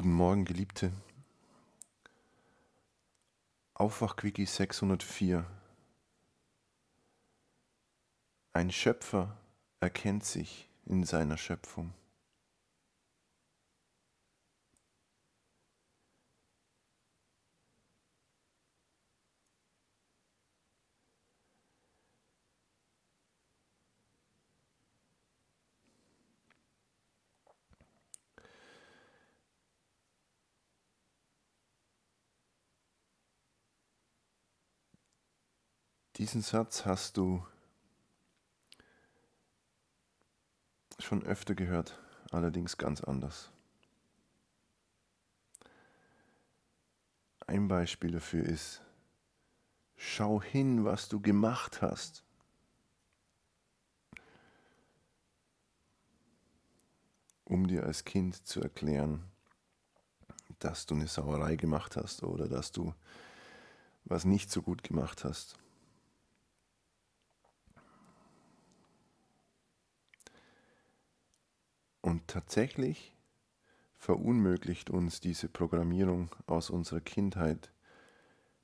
Guten Morgen, Geliebte. Aufwachquickie 604. Ein Schöpfer erkennt sich in seiner Schöpfung. Diesen Satz hast du schon öfter gehört, allerdings ganz anders. Ein Beispiel dafür ist, schau hin, was du gemacht hast. Um dir als Kind zu erklären, dass du eine Sauerei gemacht hast oder dass du was nicht so gut gemacht hast. Und tatsächlich verunmöglicht uns diese Programmierung aus unserer Kindheit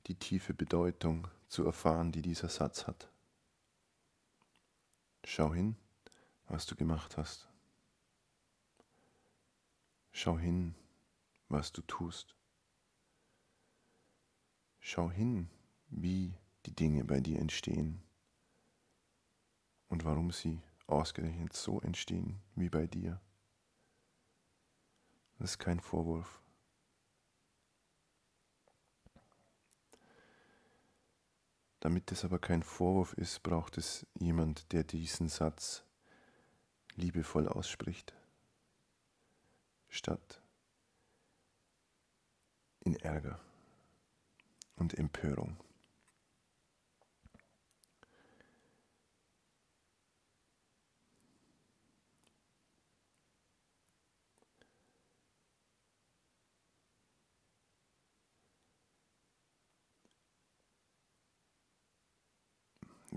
die tiefe Bedeutung zu erfahren, die dieser Satz hat. Schau hin, was du gemacht hast. Schau hin, was du tust. Schau hin, wie die Dinge bei dir entstehen und warum sie ausgerechnet so entstehen wie bei dir. Das ist kein Vorwurf. Damit es aber kein Vorwurf ist, braucht es jemand, der diesen Satz liebevoll ausspricht, statt in Ärger und Empörung.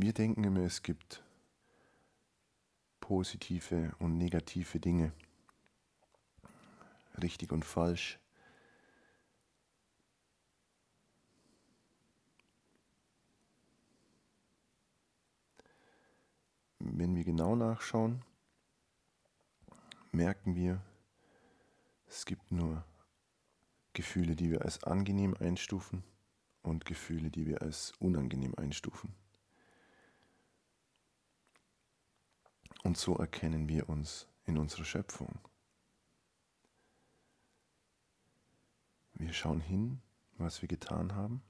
Wir denken immer, es gibt positive und negative Dinge, richtig und falsch. Wenn wir genau nachschauen, merken wir, es gibt nur Gefühle, die wir als angenehm einstufen und Gefühle, die wir als unangenehm einstufen. Und so erkennen wir uns in unserer Schöpfung. Wir schauen hin, was wir getan haben,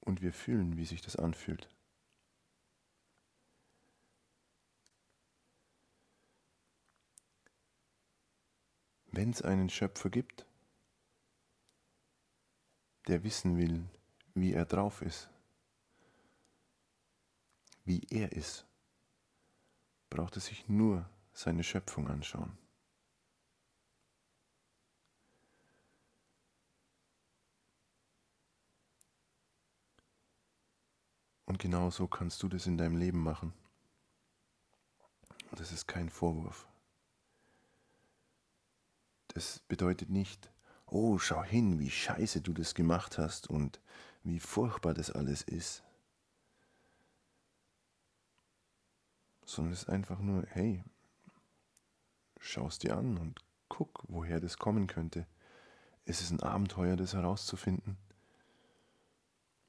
und wir fühlen, wie sich das anfühlt. Wenn es einen Schöpfer gibt, der wissen will, wie er drauf ist, wie er ist, braucht es sich nur seine Schöpfung anschauen. Und genau so kannst du das in deinem Leben machen. Das ist kein Vorwurf. Das bedeutet nicht, oh, schau hin, wie scheiße du das gemacht hast und wie furchtbar das alles ist. Sondern es ist einfach nur, hey, schau es dir an und guck, woher das kommen könnte. Es ist ein Abenteuer, das herauszufinden.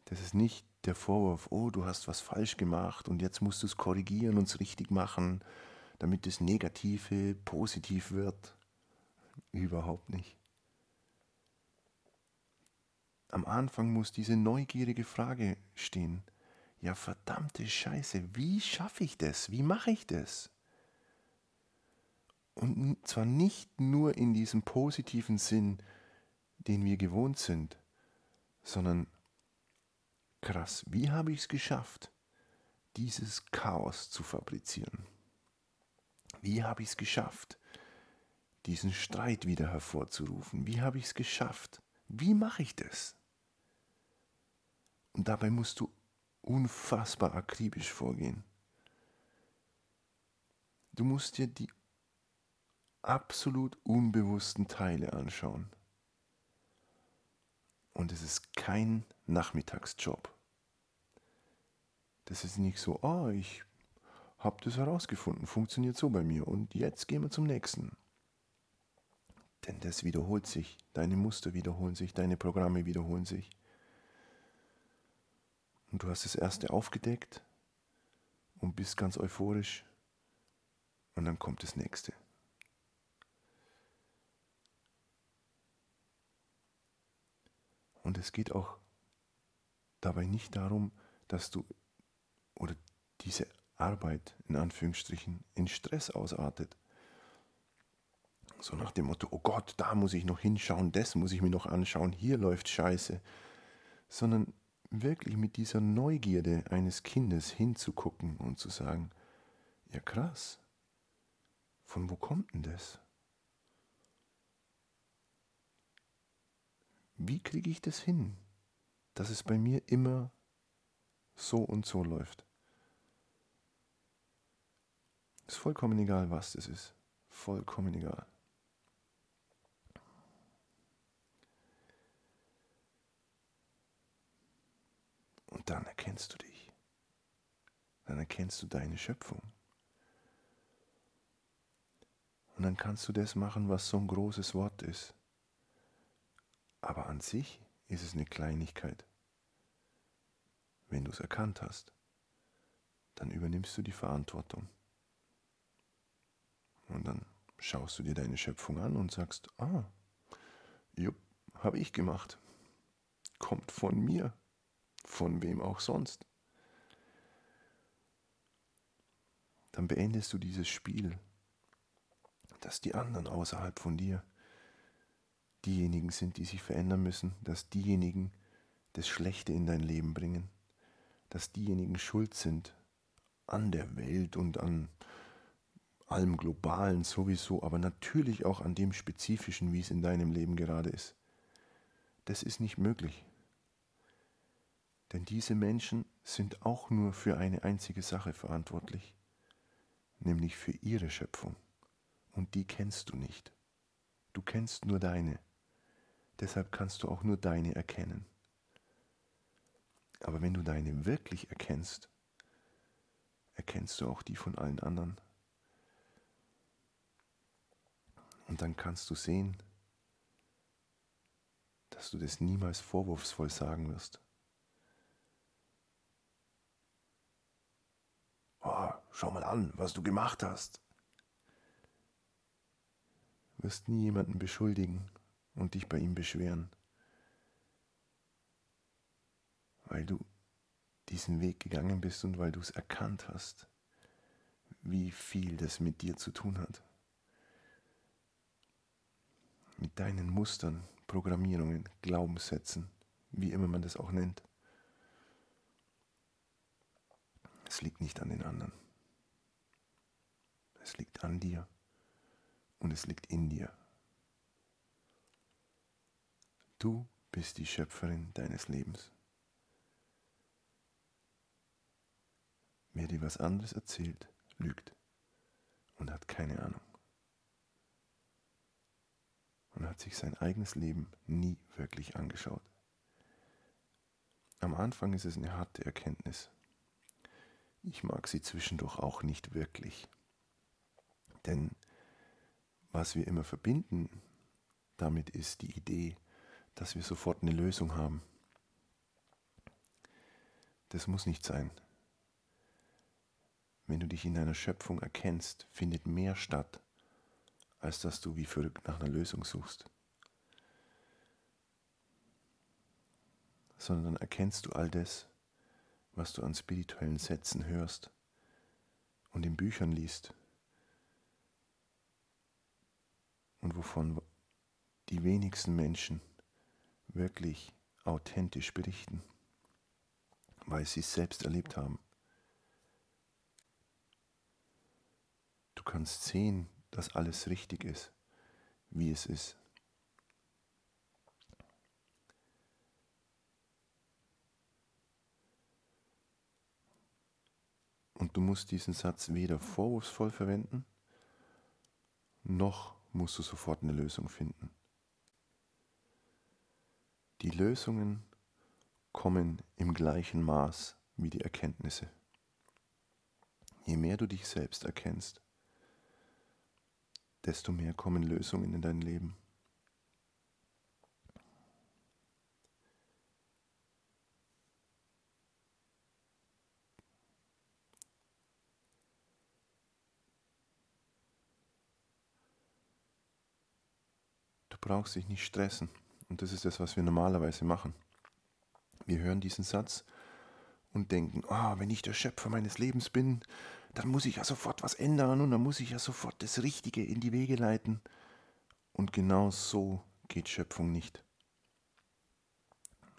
Das ist nicht der Vorwurf, oh, du hast was falsch gemacht und jetzt musst du es korrigieren und es richtig machen, damit das Negative positiv wird. Überhaupt nicht. Am Anfang muss diese neugierige Frage stehen ja verdammte Scheiße, wie schaffe ich das? Wie mache ich das? Und zwar nicht nur in diesem positiven Sinn, den wir gewohnt sind, sondern krass, wie habe ich es geschafft, dieses Chaos zu fabrizieren? Wie habe ich es geschafft, diesen Streit wieder hervorzurufen? Wie habe ich es geschafft? Wie mache ich das? Und dabei musst du unfassbar akribisch vorgehen. Du musst dir die absolut unbewussten Teile anschauen. Und es ist kein Nachmittagsjob. Das ist nicht so, ah, ich habe das herausgefunden, funktioniert so bei mir und jetzt gehen wir zum nächsten. Denn das wiederholt sich, deine Muster wiederholen sich, deine Programme wiederholen sich. Und du hast das erste aufgedeckt und bist ganz euphorisch und dann kommt das nächste. Und es geht auch dabei nicht darum, dass du oder diese Arbeit in Anführungsstrichen in Stress ausartet. So nach dem Motto, oh Gott, da muss ich noch hinschauen, das muss ich mir noch anschauen, hier läuft Scheiße. Sondern wirklich mit dieser Neugierde eines Kindes hinzugucken und zu sagen, ja krass, von wo kommt denn das? Wie kriege ich das hin, dass es bei mir immer so und so läuft? Ist vollkommen egal, was das ist. Vollkommen egal. Dann erkennst du dich. Dann erkennst du deine Schöpfung. Und dann kannst du das machen, was so ein großes Wort ist. Aber an sich ist es eine Kleinigkeit. Wenn du es erkannt hast, dann übernimmst du die Verantwortung. Und dann schaust du dir deine Schöpfung an und sagst, ah, jupp, habe ich gemacht. Kommt von mir, von wem auch sonst. Dann beendest du dieses Spiel, dass die anderen außerhalb von dir diejenigen sind, die sich verändern müssen, dass diejenigen das Schlechte in dein Leben bringen, dass diejenigen schuld sind an der Welt und an allem Globalen sowieso, aber natürlich auch an dem Spezifischen, wie es in deinem Leben gerade ist. Das ist nicht möglich. Denn diese Menschen sind auch nur für eine einzige Sache verantwortlich, nämlich für ihre Schöpfung. Und die kennst du nicht. Du kennst nur deine. Deshalb kannst du auch nur deine erkennen. Aber wenn du deine wirklich erkennst, erkennst du auch die von allen anderen. Und dann kannst du sehen, dass du das niemals vorwurfsvoll sagen wirst. Oh, schau mal an, was du gemacht hast. Wirst nie jemanden beschuldigen und dich bei ihm beschweren, weil du diesen Weg gegangen bist und weil du es erkannt hast, wie viel das mit dir zu tun hat mit deinen Mustern, Programmierungen, Glaubenssätzen, wie immer man das auch nennt. Es liegt nicht an den anderen. Es liegt an dir und es liegt in dir. Du bist die Schöpferin deines Lebens. Wer dir was anderes erzählt, lügt und hat keine Ahnung und hat sich sein eigenes Leben nie wirklich angeschaut. Am Anfang ist es eine harte Erkenntnis. Ich mag sie zwischendurch auch nicht wirklich. Denn was wir immer verbinden damit ist die Idee, dass wir sofort eine Lösung haben. Das muss nicht sein. Wenn du dich in deiner Schöpfung erkennst, findet mehr statt, als dass du wie verrückt nach einer Lösung suchst. Sondern erkennst du all das, was du an spirituellen Sätzen hörst und in Büchern liest und wovon die wenigsten Menschen wirklich authentisch berichten, weil sie es selbst erlebt haben. Du kannst sehen, dass alles richtig ist, wie es ist. Und du musst diesen Satz weder vorwurfsvoll verwenden, noch musst du sofort eine Lösung finden. Die Lösungen kommen im gleichen Maß wie die Erkenntnisse. Je mehr du dich selbst erkennst, desto mehr kommen Lösungen in dein Leben. Du brauchst dich nicht stressen. Und das ist das, was wir normalerweise machen. Wir hören diesen Satz und denken, oh, wenn ich der Schöpfer meines Lebens bin, dann muss ich ja sofort was ändern und dann muss ich ja sofort das Richtige in die Wege leiten. Und genau so geht Schöpfung nicht.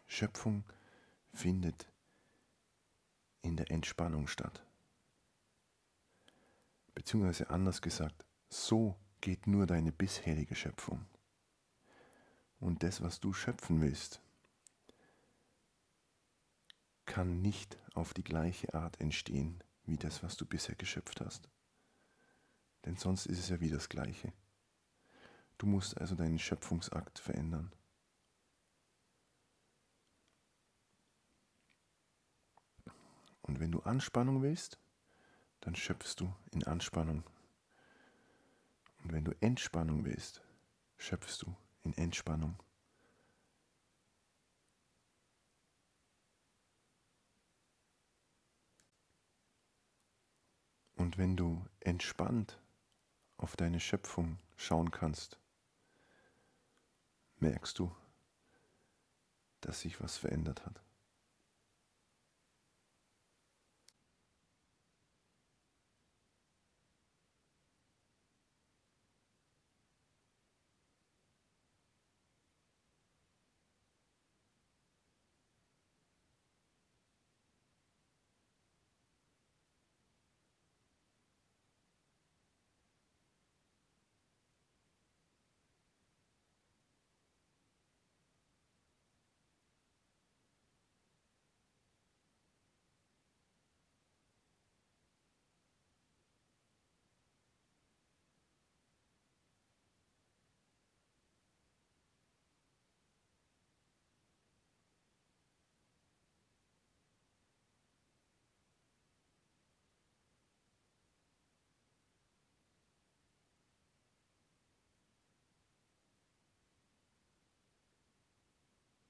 Schöpfung findet in der Entspannung statt. Beziehungsweise anders gesagt, so geht nur deine bisherige Schöpfung. Und das, was du schöpfen willst, kann nicht auf die gleiche Art entstehen wie das, was du bisher geschöpft hast. Denn sonst ist es ja wie das gleiche. Du musst also deinen Schöpfungsakt verändern. Und wenn du Anspannung willst, dann schöpfst du in Anspannung. Und wenn du Entspannung willst, schöpfst du in Entspannung. Und wenn du entspannt auf deine Schöpfung schauen kannst, merkst du, dass sich was verändert hat.